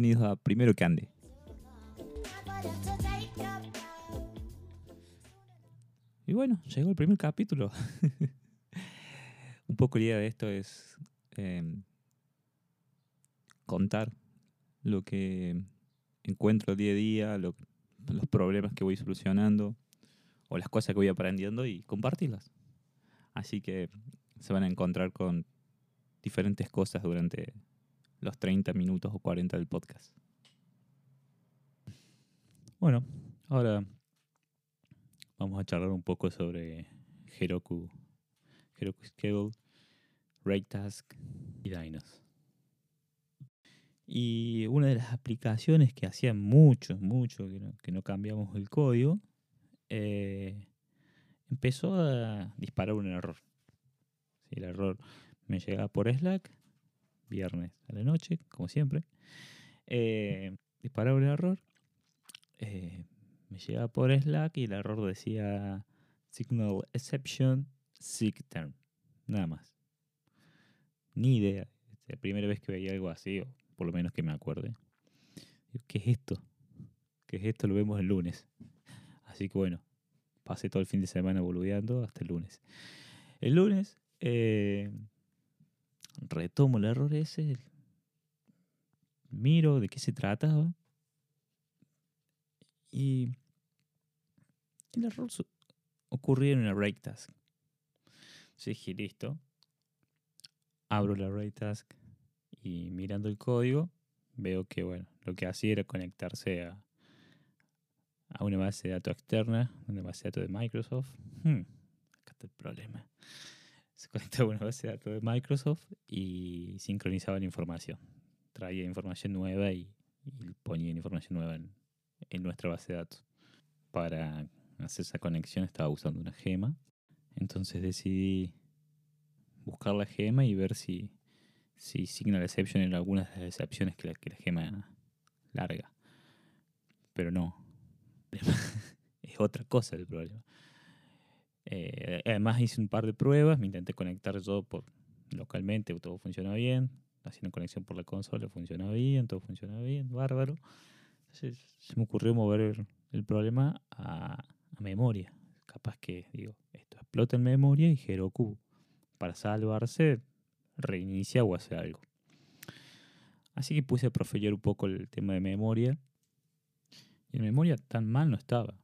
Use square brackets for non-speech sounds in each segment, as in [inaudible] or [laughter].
bienvenidos a Primero que Ande. Y bueno, llegó el primer capítulo. [laughs] Un poco la idea de esto es em, contar lo que encuentro día a día, los problemas que voy solucionando o las cosas que voy aprendiendo y compartirlas. Así que se van a encontrar con diferentes cosas durante los 30 minutos o 40 del podcast. Bueno, ahora vamos a charlar un poco sobre Heroku, Heroku Schedule, Raytask y Dynos. Y una de las aplicaciones que hacía mucho, mucho que no, cambiamos el código, eh, empezó a disparar un error. el error me llegaba por Slack, viernes a la noche, como siempre. Eh, disparaba un error. Eh, me llegaba por Slack y el error decía Signal Exception Sig Term. Nada más. Ni idea. Es la primera vez que veía algo así, o por lo menos que me acuerde. ¿Qué es esto? ¿Qué es esto? Lo vemos el lunes. Así que bueno, pasé todo el fin de semana boludeando hasta el lunes. El lunes eh, retomo el error ese, miro de qué se trataba y el error ocurrió en una break task. Entonces dije, listo, abro la break task y mirando el código veo que bueno, lo que hacía era conectarse a, a una base de datos externa, una base de datos de Microsoft. Hmm, acá está el problema. Se conectaba a una base de datos de Microsoft y sincronizaba la información. Traía información nueva y, ponía información nueva en, en, nuestra base de datos. Para hacer esa conexión estaba usando una gema. Entonces decidí buscar la gema y ver si, si Signal Exception era algunas de las excepciones que la, que la gema larga. Pero no, [laughs] es otra cosa el problema. Eh, además hice un par de pruebas, me intenté conectar yo por, localmente, todo funciona bien, haciendo conexión por la consola funciona bien, todo funciona bien, bárbaro. Entonces se me ocurrió mover el, problema a, memoria. Capaz que, digo, esto explota en memoria y Heroku, para salvarse, reinicia o hace algo. Así que puse a profellar un poco el tema de memoria y en memoria tan mal no estaba.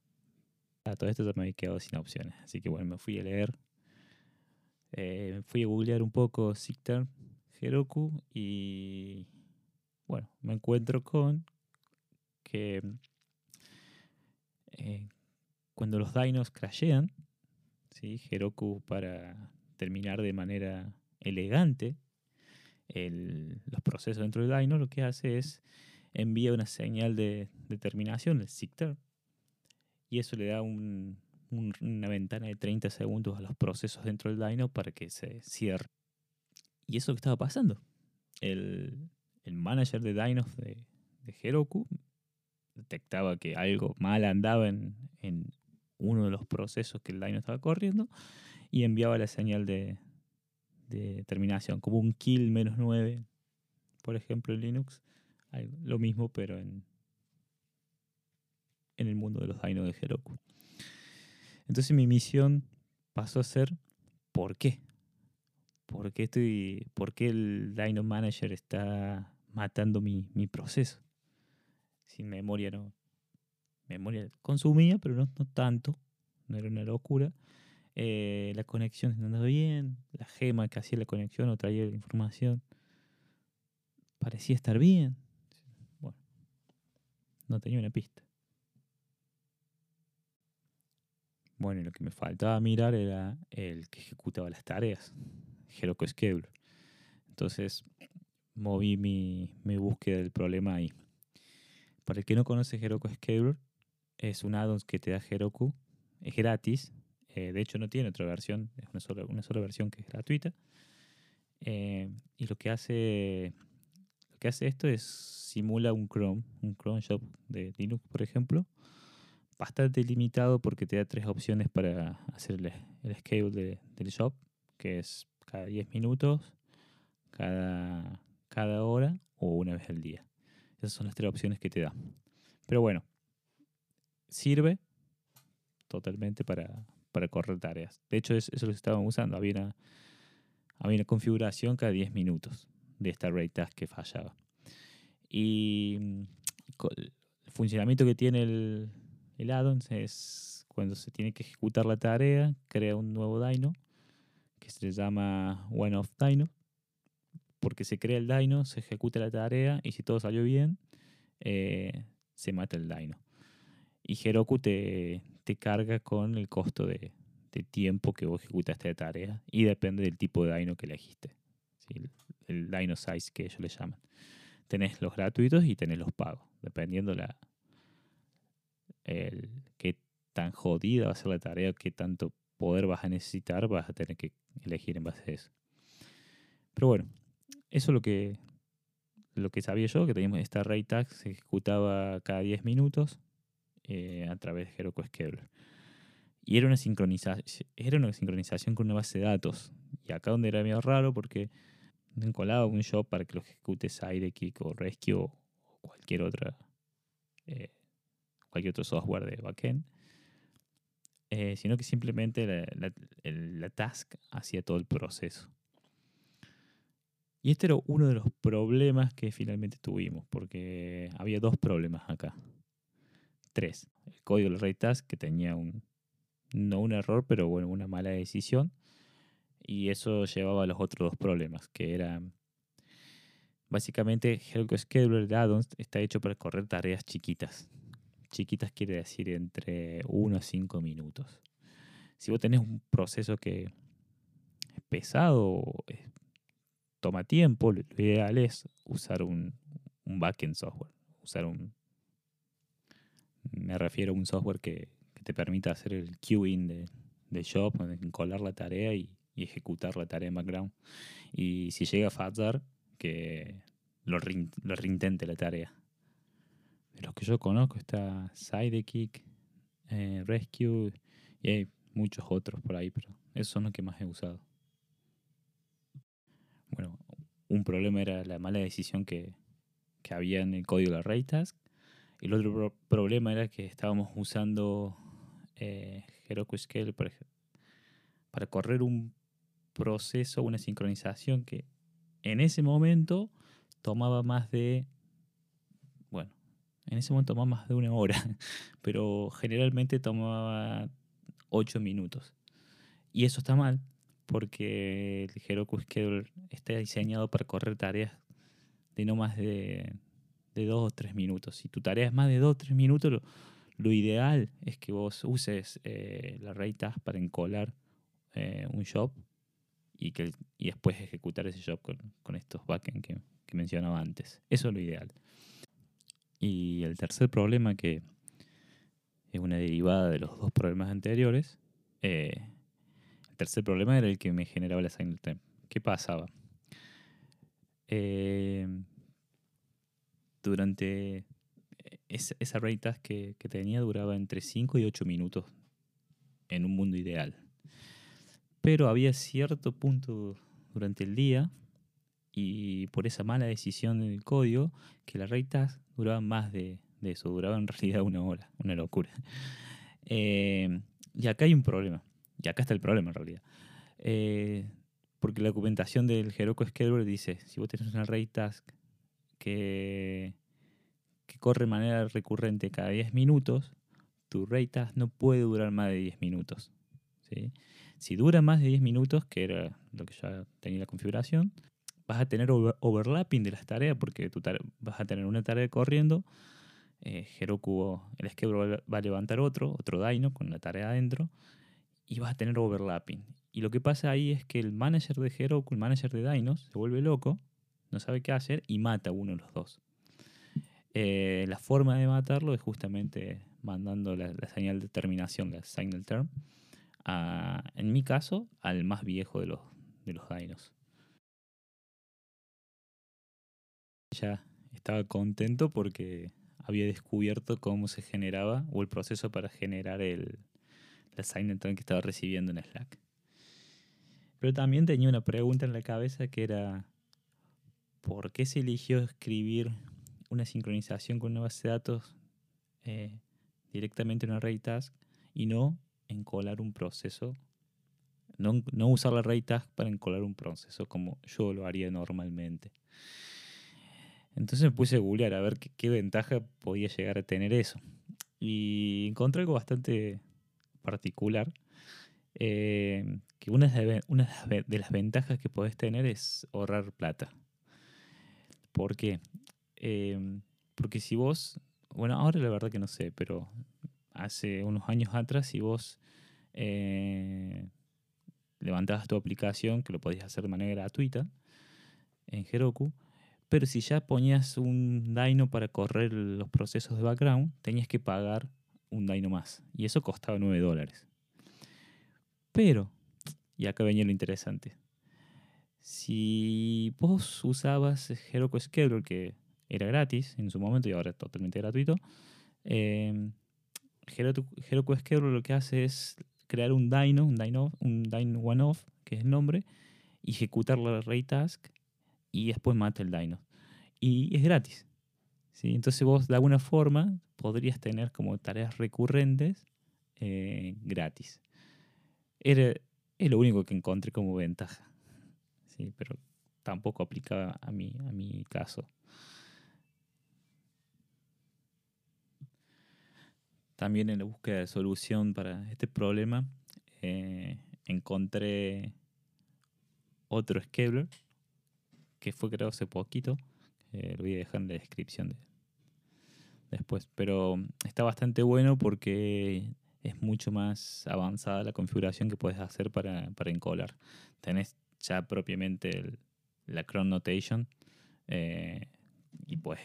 A todo esto ya me había quedado sin opciones. Así que bueno, me fui a leer. Eh, fui a googlear un poco Zicter, Heroku y bueno, me encuentro con que eh, cuando los dinos crashean, ¿sí? Heroku para terminar de manera elegante los procesos dentro del dino, lo que hace es envía una señal de, determinación, el SIGTER, y eso le da una ventana de 30 segundos a los procesos dentro del Dino para que se cierre. Y eso que estaba pasando. El, manager de Dinos de, Heroku detectaba que algo mal andaba en, uno de los procesos que el Dino estaba corriendo y enviaba la señal de, de terminación, como un kill menos 9, por ejemplo, en Linux lo mismo, pero en, en el mundo de los Dino de Heroku. Entonces mi misión pasó a ser ¿por qué? ¿Por qué, estoy, por qué el Dino Manager está matando mi, mi proceso? Sin memoria no. Memoria consumía, pero no, tanto. No era una locura. Eh, la conexión no andaba bien. La gema que hacía la conexión o traía la información parecía estar bien no tenía una pista. Bueno, lo que me faltaba mirar era el que ejecutaba las tareas, Heroku Scheduler. Entonces, moví mi, búsqueda del problema ahí. Para el que no conoce Heroku Scheduler, es un add-on que te da Heroku, es gratis, eh, de hecho no tiene otra versión, es una sola, una sola versión que es gratuita. Eh, y lo que hace lo que hace esto es simula un Chrome, un Chrome Shop de Linux, por ejemplo, bastante limitado porque te da tres opciones para hacer el, el schedule del shop, que es cada 10 minutos, cada, cada hora o una vez al día. Esas son las tres opciones que te da. Pero bueno, sirve totalmente para, para correr tareas. De hecho, eso es lo que estaban usando. Había una, había una configuración cada 10 minutos de esta rate task que fallaba. Y mm, el funcionamiento que tiene el, el addon es cuando se tiene que ejecutar la tarea, crea un nuevo dyno que se llama one-off dyno, porque se crea el dyno, se ejecuta la tarea y si todo salió bien, eh, se mata el dyno. Y Heroku te, te carga con el costo de, tiempo que vos ejecutaste la tarea y depende del tipo de dyno que elegiste. El, el dyno size que ellos le llaman. Tenés los gratuitos y tenés los pagos, dependiendo la el qué tan jodida va a ser la tarea, qué tanto poder vas a necesitar, vas a tener que elegir en base a eso. Pero bueno, eso es lo que, lo que sabía yo, que teníamos esta rate tag, se ejecutaba cada 10 minutos eh, a través de Heroku Scheduler. Y era una, sincronización, era una sincronización con una base de datos. Y acá donde era medio raro porque no encolaba un job para que lo ejecute Sidekick o Rescue o cualquier otra eh, cualquier otro software de backend. Eh, sino que simplemente la, task hacía todo el proceso. Y este era uno de los problemas que finalmente tuvimos, porque había dos problemas acá. Tres. El código del Ray Task que tenía un, no un error, pero bueno, una mala decisión. Y eso llevaba a los otros dos problemas, que eran básicamente Heroku Scheduler de Addons está hecho para correr tareas chiquitas. Chiquitas quiere decir entre 1 a 5 minutos. Si vos tenés un proceso que es pesado, toma tiempo, lo ideal es usar un, un backend software. Usar un. Me refiero a un software que, te permita hacer el queuing de, de job, encolar la tarea y, ejecutar la tarea en background. Y si llega a fallar, que lo, lo reintente la tarea de los que yo conozco está Sidekick, eh, Rescue y hay muchos otros por ahí, pero esos son los que más he usado. Bueno, un problema era la mala decisión que, había en el código de Raytask. El otro problema era que estábamos usando eh, Heroku Scale para correr un proceso, una sincronización que en ese momento tomaba más de en ese momento tomaba más de una hora, [laughs] pero generalmente tomaba 8 minutos. Y eso está mal, porque el Heroku Schedule está diseñado para correr tareas de no más de, de 2 o 3 minutos. Si tu tarea es más de 2 o 3 minutos, lo, ideal es que vos uses eh, la task para encolar eh, un job y, que, y después ejecutar ese job con, estos backends que mencionaba antes. Eso es lo ideal. Y el tercer problema, que es una derivada de los dos problemas anteriores, eh, el tercer problema era el que me generaba la time. ¿Qué pasaba? Eh, durante esa, esa rate que, que, tenía duraba entre 5 y 8 minutos en un mundo ideal. Pero había cierto punto durante el día y por esa mala decisión del código que la rate duraba más de, eso, duraba en [laughs] realidad una hora, una locura. Eh, y acá hay un problema, y acá está el problema en realidad. Eh, porque la documentación del Heroku Scheduler dice, si vos tenés una array task que, que corre de manera recurrente cada 10 minutos, tu array task no puede durar más de 10 minutos. Si dura más de 10 minutos, que era lo que ya tenía la configuración, vas a tener overlapping de las tareas porque tú vas a tener una tarea corriendo, eh, Heroku, el schedule va a levantar otro, otro Dino con la tarea adentro y vas a tener overlapping. Y lo que pasa ahí es que el manager de Heroku, el manager de Dynos, se vuelve loco, no sabe qué hacer y mata a uno de los dos. Eh, la forma de matarlo es justamente mandando la, señal de terminación, la signal term, en mi caso, al más viejo de los, de los Dynos. Ya estaba contento porque había descubierto cómo se generaba o el proceso para generar el, assignment que estaba recibiendo en Slack. Pero también tenía una pregunta en la cabeza que era ¿por qué se eligió escribir una sincronización con una base de datos eh, directamente en array task y no encolar un proceso, no, no usar la array task para encolar un proceso como yo lo haría normalmente. Entonces me puse a googlear a ver qué, ventaja podía llegar a tener eso. Y encontré algo bastante particular. Eh, que una de, de las ventajas que podés tener es ahorrar plata. ¿Por qué? Eh, porque si vos, bueno, ahora la verdad que no sé, pero hace unos años atrás, si vos eh, levantabas tu aplicación, que lo podías hacer de manera gratuita en Heroku, pero si ya ponías un Dino para correr los procesos de background, tenías que pagar un Dino más. Y eso costaba 9 dólares. Pero, y acá venía lo interesante, si vos usabas Heroku Scheduler, que era gratis en su momento y ahora es totalmente gratuito, eh, Heroku, Scheduler lo que hace es crear un Dino, un Dino, un Dino one-off, que es el nombre, ejecutar la array task y después mata el Dino. Y es gratis. ¿sí? Entonces vos de alguna forma podrías tener como tareas recurrentes eh, gratis. Era, es lo único que encontré como ventaja. ¿sí? Pero tampoco aplicaba a mi, a mi caso. También en la búsqueda de solución para este problema eh, encontré otro scheduler que fue creado hace poquito. lo voy a dejar en la descripción después. Pero está bastante bueno porque es mucho más avanzada la configuración que puedes hacer para, encolar. Tenés ya propiamente la cron notation eh, y puedes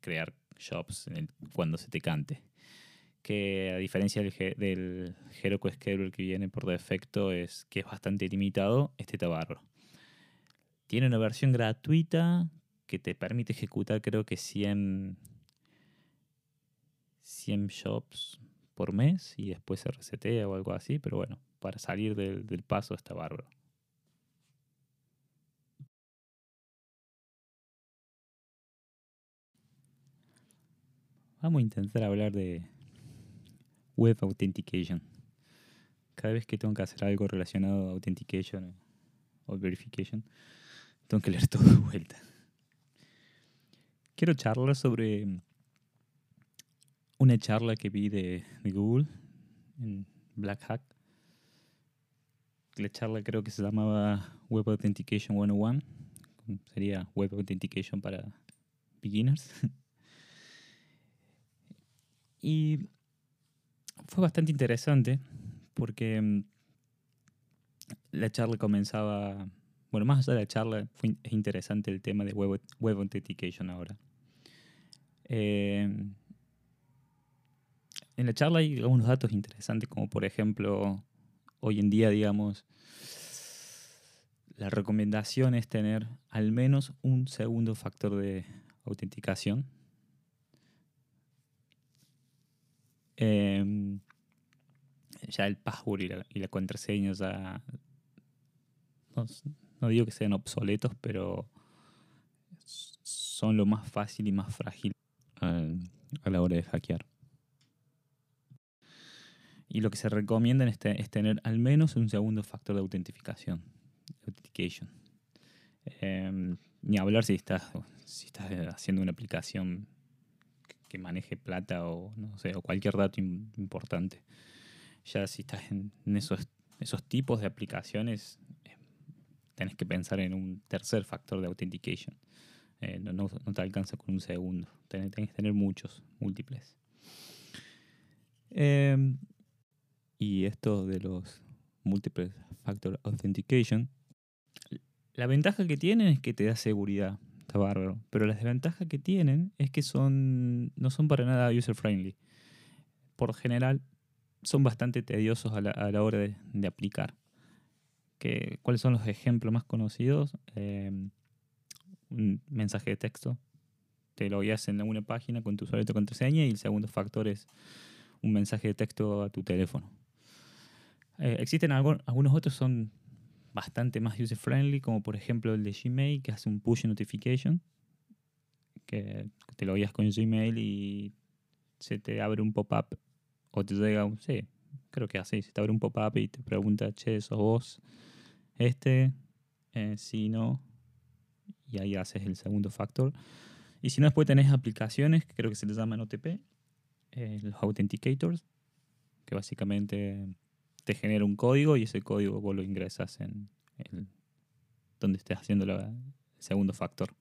crear jobs cuando se te cante. Que a diferencia del, del Heroku Schedule que viene por defecto, es que es bastante limitado, este tabarro. Tiene una versión gratuita que te permite ejecutar creo que 100, 100 jobs por mes y después se resetea o algo así, pero bueno, para salir del, del paso está bárbaro. Vamos a intentar hablar de Web Authentication. Cada vez que tengo que hacer algo relacionado a Authentication o Verification, tengo que leer [laughs] todo de vuelta. Quiero charlar sobre una charla que vi de, Google en Black Hat. La charla creo que se llamaba Web Authentication 101. Sería Web Authentication para beginners. [laughs] Y fue bastante interesante porque mm, la charla comenzaba, bueno, más allá de la charla, es interesante el tema de Web, web Authentication ahora. Em, en la charla hay algunos datos interesantes, como por ejemplo, hoy en día, digamos, la recomendación es tener al menos un segundo factor de autenticación Em, ya el password y la, contraseña ya. Digo que sean obsoletos, pero son lo más fácil y más frágil a, la hora de hackear. Y lo que se recomienda es, tener al menos un segundo factor de autentificación. Authentication. Em, ni hablar si estás, haciendo una aplicación que maneje plata o no sé, o cualquier dato importante. Ya si estás en, esos, esos tipos de aplicaciones, eh, tenés que pensar en un tercer factor de authentication. Eh, no, te alcanza con un segundo. Tenés, que tener muchos, múltiples. Em, y esto de los múltiples factor authentication, la ventaja que tienen es que te da seguridad está bárbaro. Pero la desventaja que tienen es que son, no son para nada user-friendly. Por general, son bastante tediosos a la, hora de, aplicar. ¿Cuáles son los ejemplos más conocidos? Eh, un mensaje de texto. Te lo guías en alguna página con tu usuario y tu contraseña y el segundo factor es un mensaje de texto a tu teléfono. Eh, existen algunos otros son bastante más user friendly, como por ejemplo el de Gmail, que hace un push notification, que te lo guías con Gmail y se te abre un pop-up o te llega un, sí, creo que así, se te abre un pop-up y te pregunta, che, ¿sos vos este? Eh, si no, y ahí haces el segundo factor. Y si no, después tenés aplicaciones que creo que se les llaman OTP, eh, los authenticators, que básicamente te genera un código y ese código vos lo ingresas en donde estés haciendo el segundo factor.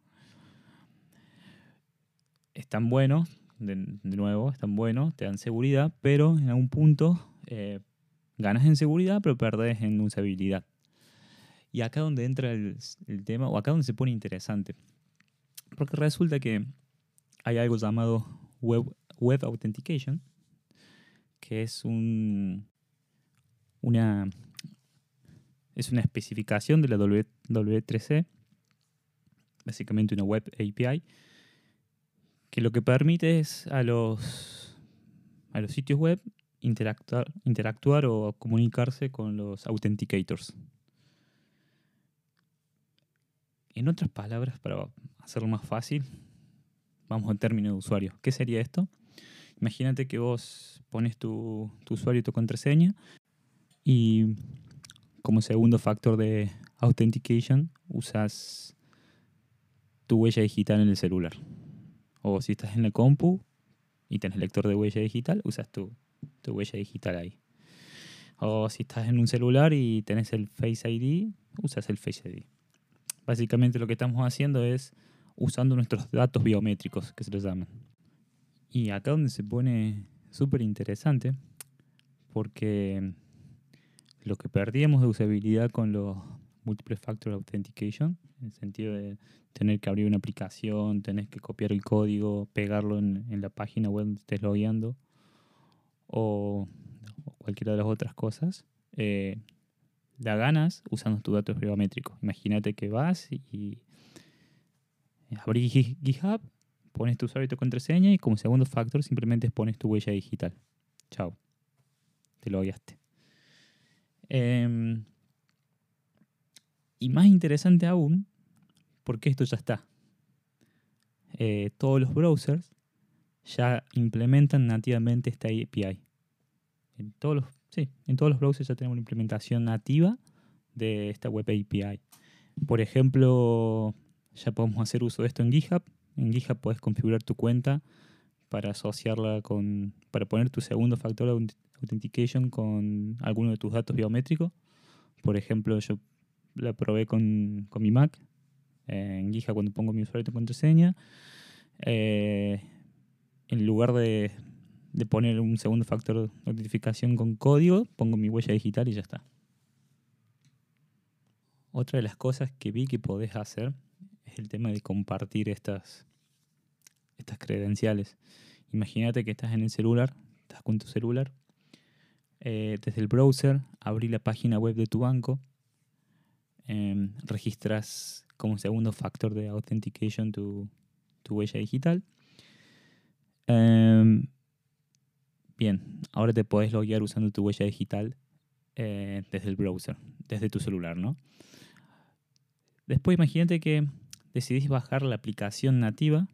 Están buenos, de, nuevo, están buenos, te dan seguridad, pero en algún punto eh, ganas en seguridad, pero perdés en usabilidad. Y acá donde entra el, tema, o acá donde se pone interesante. Porque resulta que hay algo llamado Web, web Authentication, que es un, una, es una especificación de la W3C, básicamente una web API, que lo que permite es a los, a los sitios web interactuar, interactuar o comunicarse con los authenticators. En otras palabras, para hacerlo más fácil, vamos al término de usuario. ¿Qué sería esto? Imagínate que vos pones tu, usuario y tu contraseña y como segundo factor de authentication usas tu huella digital en el celular. O si estás en la compu y tenés lector de huella digital, usas tu, tu huella digital ahí. O si estás en un celular y tenés el Face ID, usas el Face ID. Básicamente lo que estamos haciendo es usando nuestros datos biométricos, que se los llaman. Y acá donde se pone súper interesante, porque lo que perdíamos de usabilidad con los Multiple Factor Authentication, en el sentido de tener que abrir una aplicación, tener que copiar el código, pegarlo en, la página web donde estés logueando, o, cualquiera de las otras cosas, eh, la ganas usando tus datos biométricos. Imagínate que vas y abrís GitHub, pones tu usuario y tu contraseña y como segundo factor simplemente pones tu huella digital. Chao. Te lo guiaste. Em, y más interesante aún, porque esto ya está. Eh, todos los browsers ya implementan nativamente esta API. En todos los, sí, en todos los browsers ya tenemos una implementación nativa de esta web API. Por ejemplo, ya podemos hacer uso de esto en GitHub. En GitHub puedes configurar tu cuenta para asociarla con, para poner tu segundo factor de authentication con alguno de tus datos biométricos. Por ejemplo, yo la probé con, mi Mac. en GitHub cuando pongo mi usuario y contraseña. Eh, en lugar de, de poner un segundo factor de autentificación con código, pongo mi huella digital y ya está. Otra de las cosas que vi que podés hacer el tema de compartir estas, estas credenciales. Imagínate que estás en el celular, estás con tu celular, eh, desde el browser abrí la página web de tu banco, em, registras como segundo factor de authentication tu, huella digital. Em, bien, ahora te puedes loguear usando tu huella digital eh, desde el browser, desde tu celular, ¿no? Después imagínate que decidís bajar la aplicación nativa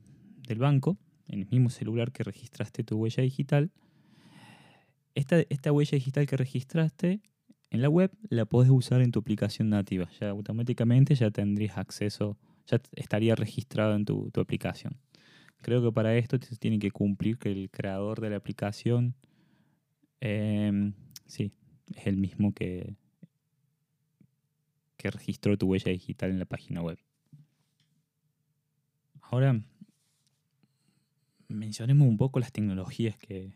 del banco, en el mismo celular que registraste tu huella digital, esta, esta huella digital que registraste en la web la podés usar en tu aplicación nativa. Ya automáticamente ya tendrías acceso, ya estaría registrado en tu, aplicación. Creo que para esto tiene que cumplir que el creador de la aplicación em, sí, es el mismo que, que registró tu huella digital en la página web. Ahora, mencionemos un poco las tecnologías que,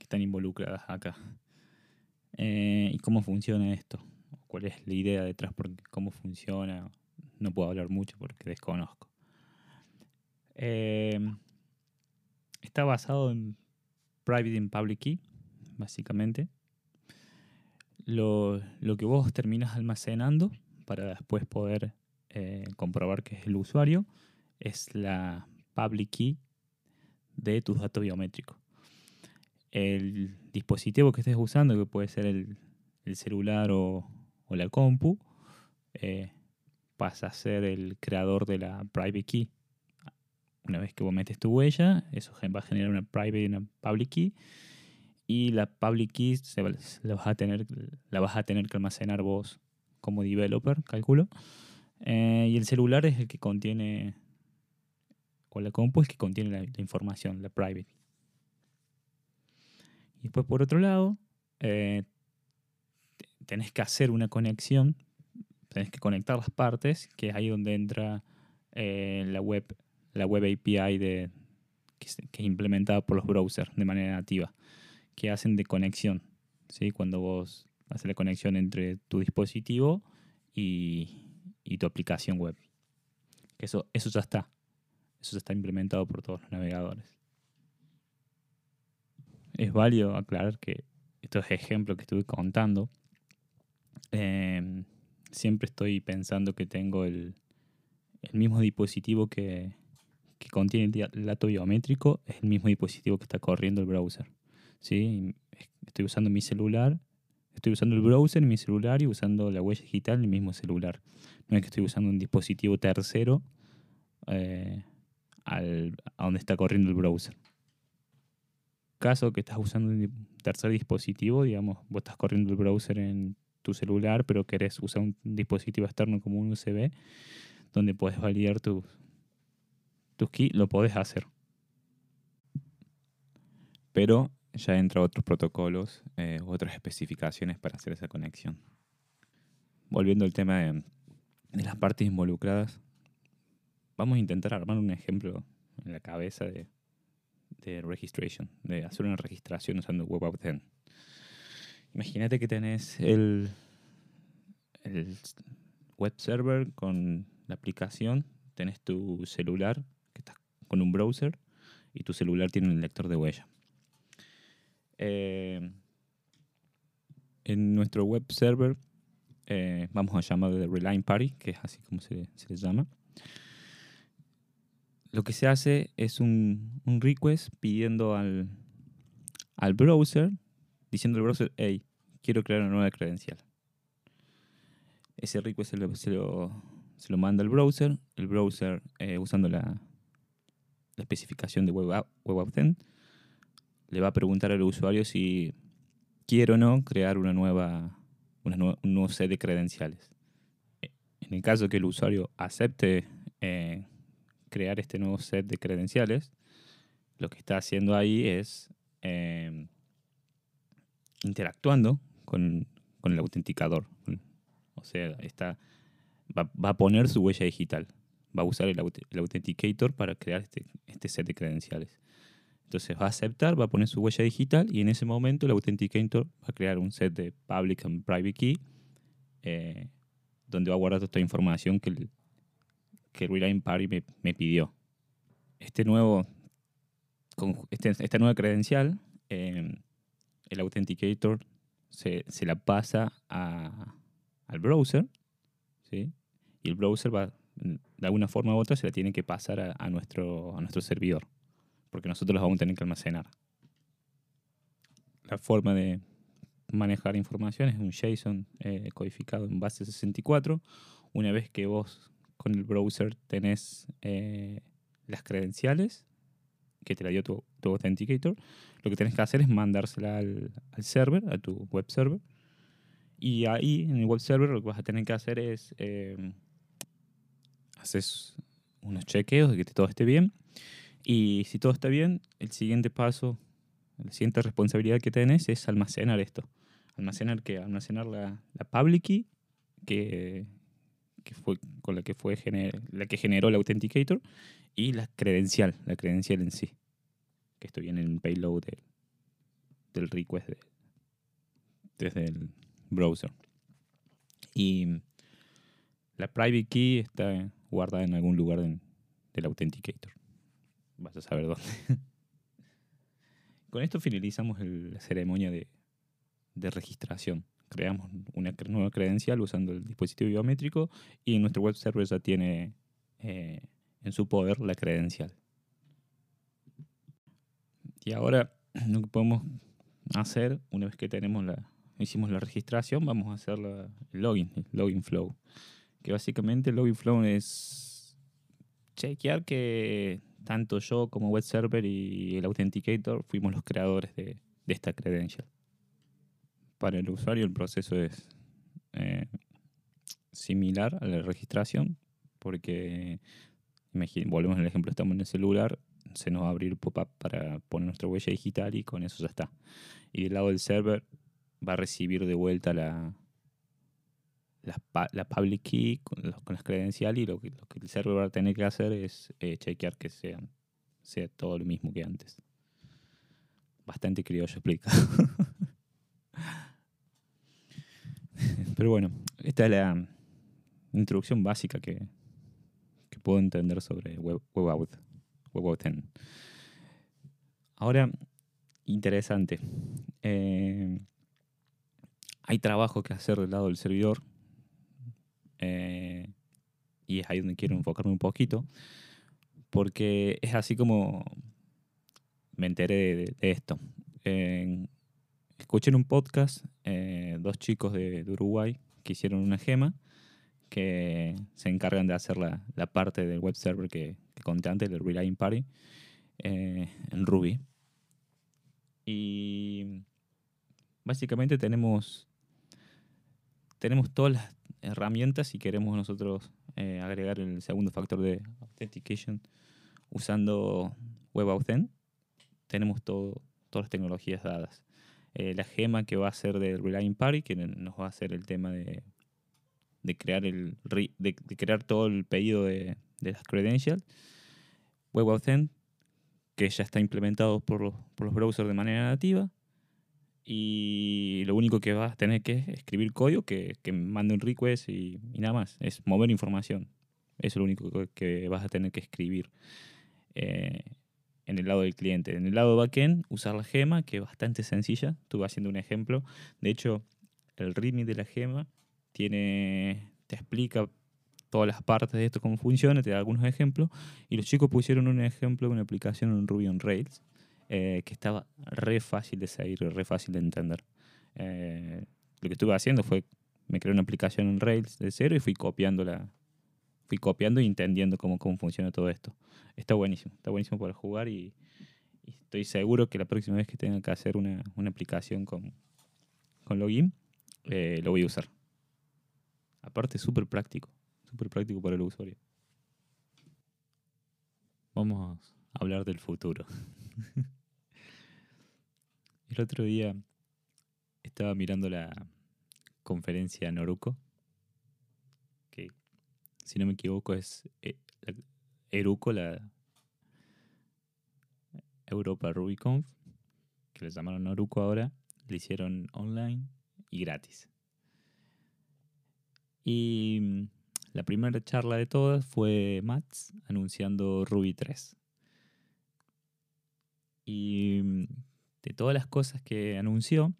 están involucradas acá. Eh, y cómo funciona esto. Cuál es la idea detrás, porque cómo funciona. No puedo hablar mucho porque desconozco. Eh, está basado en Private and Public Key, básicamente. Lo, que vos terminas almacenando para después poder eh, comprobar que es el usuario es la public key de tus datos biométricos. El dispositivo que estés usando, que puede ser el, celular o, la compu, eh, pasa a ser el creador de la private key. Una vez que vos metes tu huella, eso va a generar una private y una public key. Y la public key se, la, vas a tener, la vas a tener que almacenar vos como developer, calculo. Eh, y el celular es el que contiene, o la compu es que contiene la, información, la private. Y después, por otro lado, eh, tenés que hacer una conexión, tenés que conectar las partes, que es ahí donde entra eh, la web la web API de, que, es, implementada por los browsers de manera nativa, que hacen de conexión. ¿sí? Cuando vos haces la conexión entre tu dispositivo y, tu aplicación web. Eso, eso ya está. Eso ya está implementado por todos los navegadores. Es válido aclarar que estos ejemplos que estuve contando, em, siempre estoy pensando que tengo el, el mismo dispositivo que, que contiene el dato biométrico es el mismo dispositivo que está corriendo el browser. ¿sí? Estoy usando mi celular, estoy usando el browser en mi celular y usando la huella digital en el mismo celular. No es que estoy usando un dispositivo tercero eh, al, a donde está corriendo el browser. Caso que estás usando un tercer dispositivo, digamos, vos estás corriendo el browser en tu celular, pero querés usar un dispositivo externo como un USB, donde puedes validar tus lo podés hacer. Pero ya entra otros protocolos, eh, otras especificaciones para hacer esa conexión. Volviendo al tema de, las partes involucradas, vamos a intentar armar un ejemplo en la cabeza de, de registration, de hacer una registración usando WebAuthn. Imagínate que tenés el, el web server con la aplicación, tenés tu celular con un browser y tu celular tiene un lector de huella. Eh, en nuestro web server eh, vamos a llamarlo de Reline Party, que es así como se, se llama. Lo que se hace es un, request pidiendo al, al browser, diciendo al browser, hey, quiero crear una nueva credencial. Ese request se lo, se lo, manda el browser, el browser eh, usando la, la especificación de WebAuthn, le va a preguntar al usuario si quiere o no crear una nueva, un nuevo set de credenciales. En el caso que el usuario acepte eh, crear este nuevo set de credenciales, lo que está haciendo ahí es eh, interactuando con, el autenticador. O sea, está, va a poner su huella digital va a usar el, Authenticator para crear este, este, set de credenciales. Entonces va a aceptar, va a poner su huella digital y en ese momento el Authenticator va a crear un set de Public and Private Key eh, donde va a guardar toda esta información que el, que Party me, pidió. Este nuevo, este, esta nueva credencial, eh, el Authenticator se, la pasa al browser, ¿sí? y el browser va, de alguna forma u otra se la tiene que pasar a, nuestro, a nuestro servidor, porque nosotros los vamos a tener que almacenar. La forma de manejar información es un JSON eh, codificado en base 64. Una vez que vos con el browser tenés eh, las credenciales que te la dio tu, Authenticator, lo que tenés que hacer es mandársela al, server, a tu web server. Y ahí en el web server lo que vas a tener que hacer es eh, haces unos chequeos de que todo esté bien. Y si todo está bien, el siguiente paso, la siguiente responsabilidad que tenés es almacenar esto. Almacenar que almacenar la, la public key que, que, fue con la que fue la que generó el authenticator y la credencial, la credencial en sí. Que esto viene en el payload del, del request desde el browser. Y la private key está guardada en algún lugar del Authenticator. Vas a saber dónde. Con esto finalizamos la ceremonia de, registración. Creamos una nueva credencial usando el dispositivo biométrico y nuestro web server ya tiene eh, en su poder la credencial. Y ahora lo que podemos hacer, una vez que tenemos la, hicimos la registración, vamos a hacer el login, el login flow que básicamente login flow es chequear que tanto yo como web server y el authenticator fuimos los creadores de, esta credential. Para el usuario el proceso es eh, similar a la registración, porque volvemos al ejemplo, estamos en el celular, se nos va a abrir pop-up para poner nuestra huella digital y con eso ya está. Y del lado del server va a recibir de vuelta la, la, public key con, las credenciales y lo que, lo que, el server va a tener que hacer es eh, chequear que sea, sea todo lo mismo que antes. Bastante criollo explica. [laughs] Pero bueno, esta es la introducción básica que, que puedo entender sobre Web, WebAuth, WebAuth Ahora, interesante. Eh, hay trabajo que hacer del lado del servidor y es ahí donde quiero enfocarme un poquito, porque es así como me enteré de, esto. escuché en un podcast eh, dos chicos de, Uruguay que hicieron una gema que se encargan de hacer la, parte del web server que, que conté antes, el Relying Party, eh, en Ruby. Y básicamente tenemos, tenemos todas las herramientas si queremos nosotros eh, agregar el segundo factor de authentication usando WebAuthn. Tenemos todas las tecnologías dadas. Eh, la gema que va a ser del Relying Party, que nos va a hacer el tema de, de crear, el, de, crear todo el pedido de, de las credentials. WebAuthn, que ya está implementado por por los browsers de manera nativa y lo único que vas a tener que escribir código que, que mande un request y, nada más. Es mover información. es lo único que, vas a tener que escribir eh, en el lado del cliente. En el lado backend, usar la gema, que es bastante sencilla. Estuve haciendo un ejemplo. De hecho, el README de la gema tiene, te explica todas las partes de esto, cómo funciona, te da algunos ejemplos. Y los chicos pusieron un ejemplo de una aplicación en Ruby on Rails eh, que estaba re fácil de seguir, re fácil de entender. Eh, lo que estuve haciendo fue, me creé una aplicación en Rails de cero y fui copiando fui copiando y entendiendo cómo, cómo funciona todo esto. Está buenísimo, está buenísimo para jugar y, estoy seguro que la próxima vez que tenga que hacer una, aplicación con, con login, eh, lo voy a usar. Aparte, súper práctico, súper práctico para el usuario. Vamos a hablar del futuro. [laughs] El otro día estaba mirando la conferencia Noruco, que si no me equivoco es eh, Eruco, la Europa RubyConf, que le llamaron Noruco ahora, le hicieron online y gratis. Y mm, la primera charla de todas fue Mats anunciando Ruby 3. Y mm, de todas las cosas que anunció,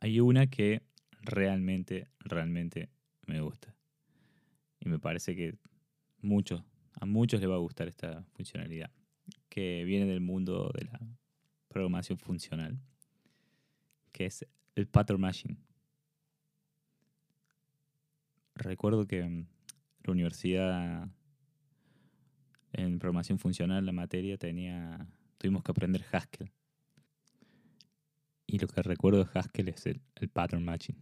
hay una que realmente, realmente me gusta. Y me parece que muchos, a muchos les va a gustar esta funcionalidad, que viene del mundo de la programación funcional, que es el pattern machine. Recuerdo que en la universidad en programación funcional la materia tenía tuvimos que aprender Haskell. Y lo que recuerdo de Haskell es el, pattern matching.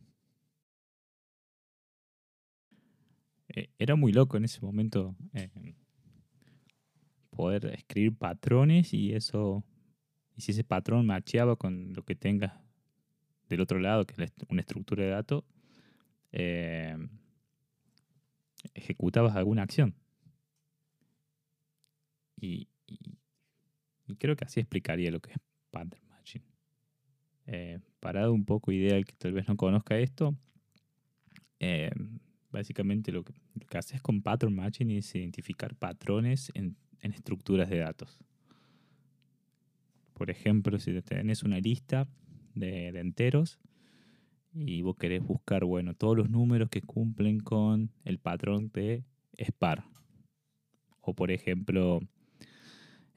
Eh, era muy loco en ese momento eh, poder escribir patrones y eso, y si ese patrón macheaba con lo que tengas del otro lado, que es una estructura de datos, eh, ejecutabas alguna acción. y, y creo que así explicaría lo que es pattern matching. Eh, para dar un poco idea al que tal vez no conozca esto, eh, básicamente lo que, haces con pattern matching es identificar patrones en, estructuras de datos. Por ejemplo, si tenés una lista de, de, enteros y vos querés buscar, bueno, todos los números que cumplen con el patrón de SPAR. O por ejemplo,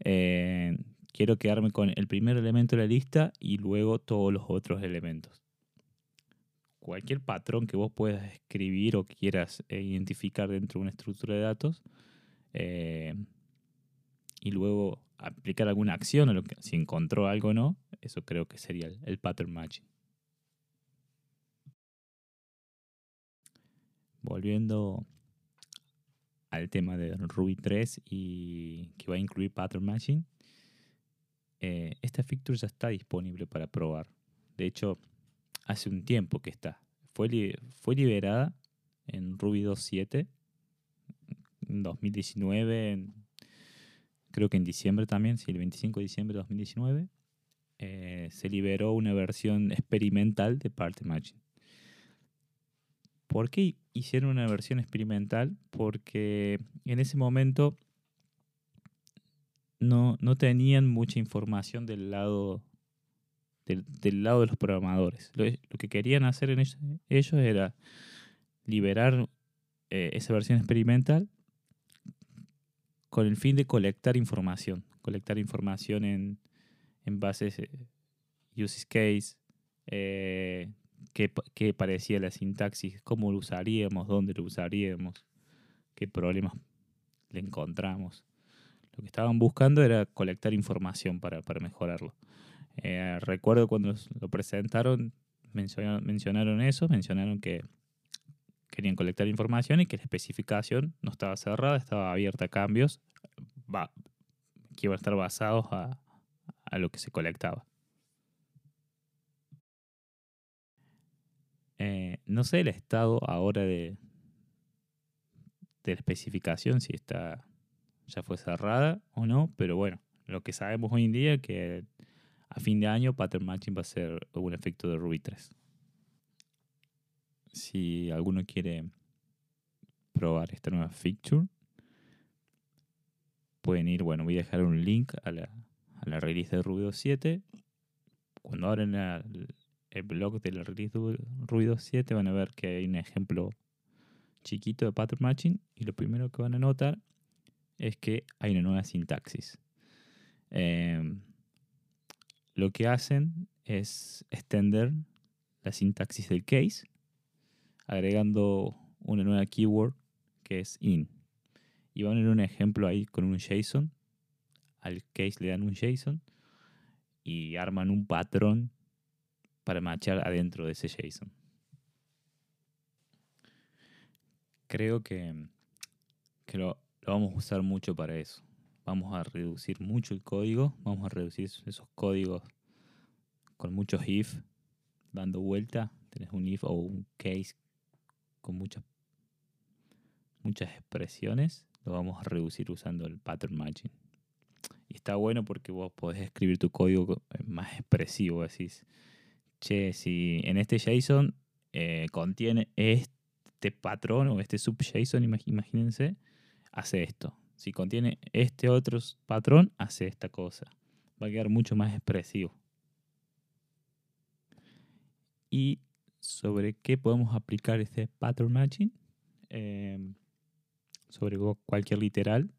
eh, quiero quedarme con el primer elemento de la lista y luego todos los otros elementos. Cualquier patrón que vos puedas escribir o quieras eh, identificar dentro de una estructura de datos, eh, y luego aplicar alguna acción o lo que, si encontró algo o no, eso creo que sería el, el pattern matching. Volviendo al tema de Ruby 3 y que va a incluir pattern matching, eh, esta feature ya está disponible para probar. De hecho, hace un tiempo que está. Fue, fue liberada en Ruby 2.7 en 2019, creo que en diciembre también, sí, el 25 de diciembre de 2019, eh, se liberó una versión experimental de pattern matching. ¿Por qué hicieron una versión experimental? Porque en ese momento no, no tenían mucha información del lado, del, lado de los programadores. Lo, que querían hacer en ellos, era liberar eh, esa versión experimental con el fin de colectar información. Colectar información en, en bases eh, use case, eh, qué, parecía la sintaxis, cómo lo usaríamos, dónde lo usaríamos, qué problemas le encontramos. Lo que estaban buscando era colectar información para, mejorarlo. Eh, recuerdo cuando lo presentaron, mencionaron, eso, mencionaron que querían colectar información y que la especificación no estaba cerrada, estaba abierta a cambios que iban a estar basados a lo que se colectaba. Eh, no sé el estado ahora de, de la especificación, si está ya fue cerrada o no, pero bueno, lo que sabemos hoy en día es que a fin de año pattern matching va a ser un efecto de Ruby 3. Si alguno quiere probar esta nueva feature, pueden ir, bueno, voy a dejar un link a la, a la release de Ruby 2.7. Cuando abren la, el blog del Ruido 7 van a ver que hay un ejemplo chiquito de pattern matching y lo primero que van a notar es que hay una nueva sintaxis. Em, lo que hacen es extender la sintaxis del case agregando una nueva keyword que es in. Y van a ver un ejemplo ahí con un JSON. Al case le dan un JSON y arman un patrón para matchar adentro de ese JSON. Creo que, que lo, vamos a usar mucho para eso. Vamos a reducir mucho el código, vamos a reducir esos códigos con muchos if dando vuelta. Tenés un if o un case con muchas muchas expresiones, lo vamos a reducir usando el pattern matching. Y está bueno porque vos podés escribir tu código más expresivo, decís, che, si en este JSON eh, contiene este patrón o este sub-JSON, imagínense, hace esto. Si contiene este otro patrón, hace esta cosa. Va a quedar mucho más expresivo. Y sobre qué podemos aplicar este pattern matching. Em, sobre cualquier literal.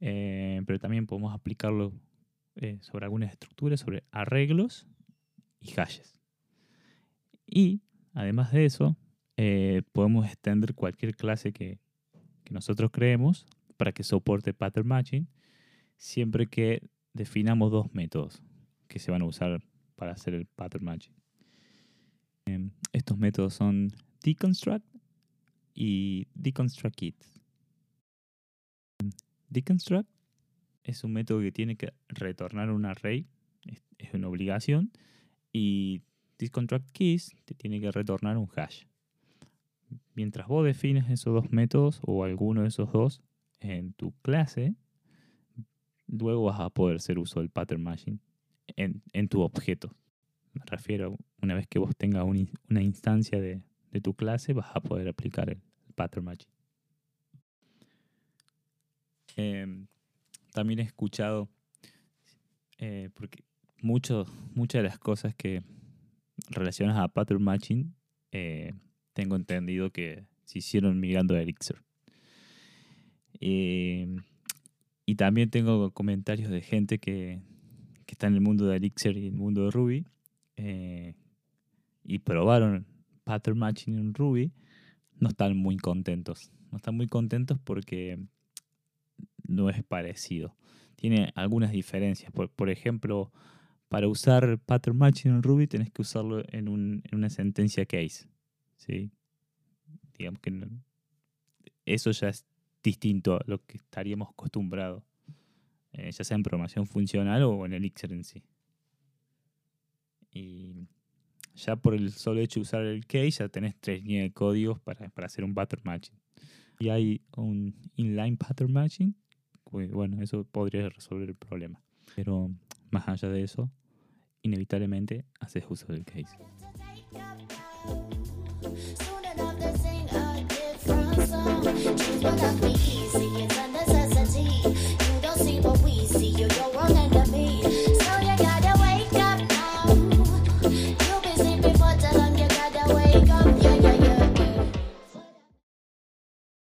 Em, pero también podemos aplicarlo eh, sobre algunas estructuras, sobre arreglos y hashes. Y además de eso, eh, podemos extender cualquier clase que, nosotros creemos para que soporte pattern matching, siempre que definamos dos métodos que se van a usar para hacer el pattern matching. Em, estos métodos son deconstruct y deconstruct Deconstruct es un método que tiene que retornar un array, es una obligación, y ThisConstruct keys te tiene que retornar un hash. Mientras vos defines esos dos métodos o alguno de esos dos en tu clase, luego vas a poder hacer uso del pattern matching en, tu objeto. Me refiero, una vez que vos tengas una instancia de, tu clase, vas a poder aplicar el pattern matching. Em, también he escuchado, eh, porque muchas de las cosas que relacionadas a pattern matching, eh, tengo entendido que se hicieron migrando a Elixir. Eh, y también tengo comentarios de gente que, está en el mundo de Elixir y el mundo de Ruby eh, y probaron pattern matching en Ruby, no están muy contentos. No están muy contentos porque no es parecido. Tiene algunas diferencias. Por, por ejemplo, para usar pattern matching en Ruby tenés que usarlo en, un, una sentencia case. ¿sí? Digamos que eso ya es distinto a lo que estaríamos acostumbrados, eh, ya sea en programación funcional o en Elixir en sí. Y ya por el solo hecho de usar el case, ya tenés tres líneas de códigos para, hacer un pattern matching. Y hay un inline pattern matching, bueno, eso podría resolver el problema. Pero más allá de eso, inevitablemente haces uso del case.